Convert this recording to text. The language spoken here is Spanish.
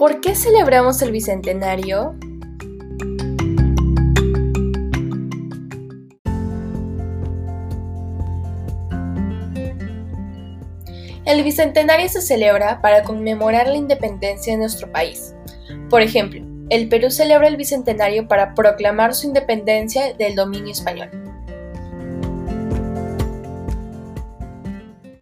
¿Por qué celebramos el Bicentenario? El Bicentenario se celebra para conmemorar la independencia de nuestro país. Por ejemplo, el Perú celebra el Bicentenario para proclamar su independencia del dominio español.